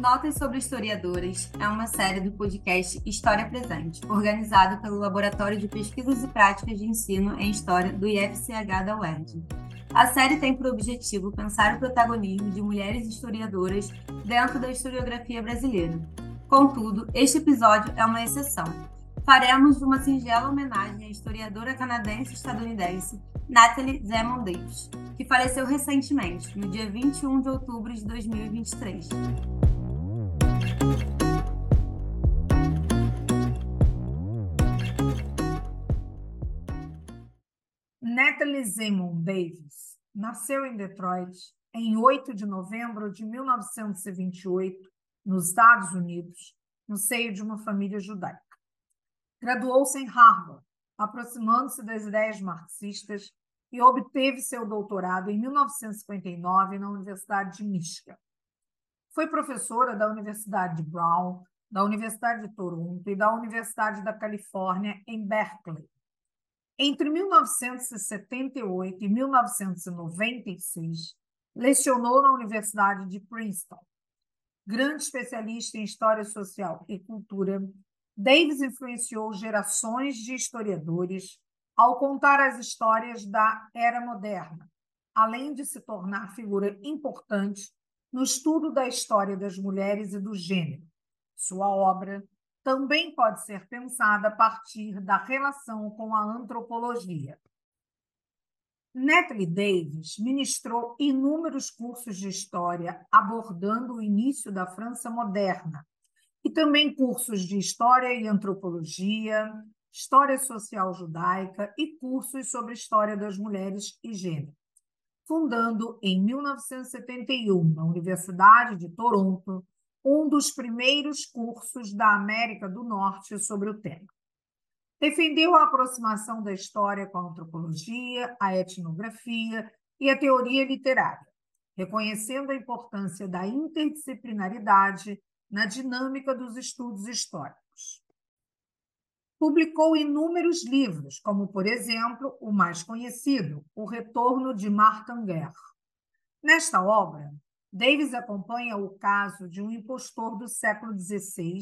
Notas sobre Historiadoras é uma série do podcast História Presente, organizado pelo Laboratório de Pesquisas e Práticas de Ensino em História do IFCH da UERJ. A série tem por objetivo pensar o protagonismo de mulheres historiadoras dentro da historiografia brasileira. Contudo, este episódio é uma exceção. Faremos uma singela homenagem à historiadora canadense-estadunidense Natalie Zemon Davis, que faleceu recentemente, no dia 21 de outubro de 2023. Natalie Zemon Davis nasceu em Detroit em 8 de novembro de 1928, nos Estados Unidos, no seio de uma família judaica. Graduou-se em Harvard, aproximando-se das ideias marxistas e obteve seu doutorado em 1959 na Universidade de Michigan. Foi professora da Universidade de Brown, da Universidade de Toronto e da Universidade da Califórnia em Berkeley. Entre 1978 e 1996, lecionou na Universidade de Princeton. Grande especialista em história social e cultura, Davis influenciou gerações de historiadores ao contar as histórias da era moderna, além de se tornar figura importante no estudo da história das mulheres e do gênero. Sua obra também pode ser pensada a partir da relação com a antropologia. Natalie Davis ministrou inúmeros cursos de história abordando o início da França moderna e também cursos de história e antropologia, história social judaica e cursos sobre história das mulheres e gênero. Fundando em 1971 na Universidade de Toronto um dos primeiros cursos da América do Norte sobre o tema. Defendeu a aproximação da história com a antropologia, a etnografia e a teoria literária, reconhecendo a importância da interdisciplinaridade na dinâmica dos estudos históricos. Publicou inúmeros livros, como, por exemplo, o mais conhecido, O Retorno de Martin Guerre. Nesta obra, Davis acompanha o caso de um impostor do século XVI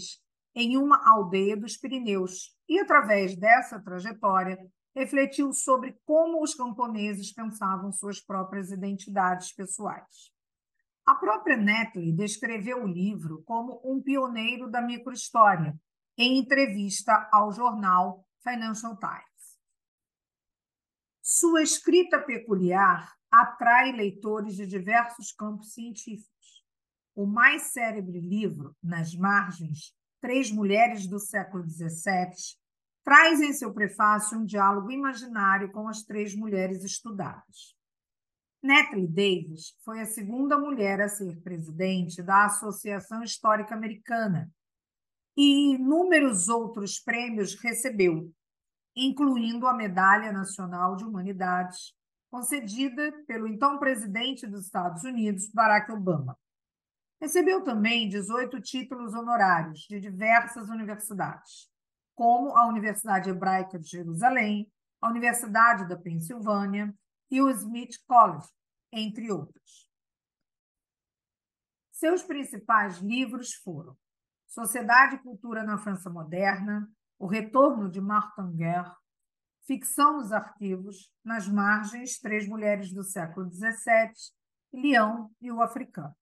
em uma aldeia dos Pirineus e, através dessa trajetória, refletiu sobre como os camponeses pensavam suas próprias identidades pessoais. A própria Netley descreveu o livro como um pioneiro da microhistória, em entrevista ao jornal Financial Times. Sua escrita peculiar atrai leitores de diversos campos científicos. O mais célebre livro, Nas Margens, Três Mulheres do Século XVII, traz em seu prefácio um diálogo imaginário com as três mulheres estudadas. Natalie Davis foi a segunda mulher a ser presidente da Associação Histórica Americana e inúmeros outros prêmios recebeu, incluindo a Medalha Nacional de Humanidades, concedida pelo então presidente dos Estados Unidos, Barack Obama. Recebeu também 18 títulos honorários de diversas universidades, como a Universidade Hebraica de Jerusalém, a Universidade da Pensilvânia e o Smith College, entre outros. Seus principais livros foram Sociedade e Cultura na França Moderna, O Retorno de Martin Guerre, Ficção nos Arquivos, Nas Margens, Três Mulheres do Século XVII, Leão e o Africano.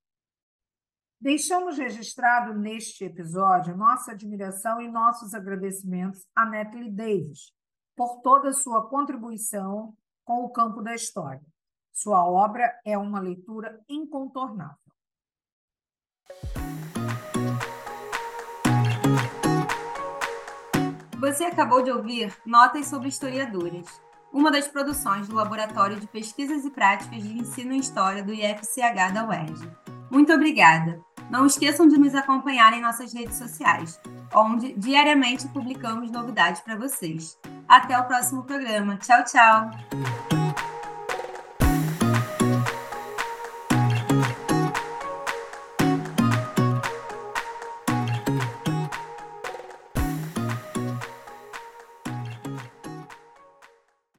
Deixamos registrado neste episódio nossa admiração e nossos agradecimentos a Natalie Davis por toda sua contribuição com o campo da história. Sua obra é uma leitura incontornável. Você acabou de ouvir Notas sobre Historiadores, uma das produções do Laboratório de Pesquisas e Práticas de Ensino em História do IFCH da UERJ. Muito obrigada! Não esqueçam de nos acompanhar em nossas redes sociais, onde diariamente publicamos novidades para vocês. Até o próximo programa. Tchau, tchau!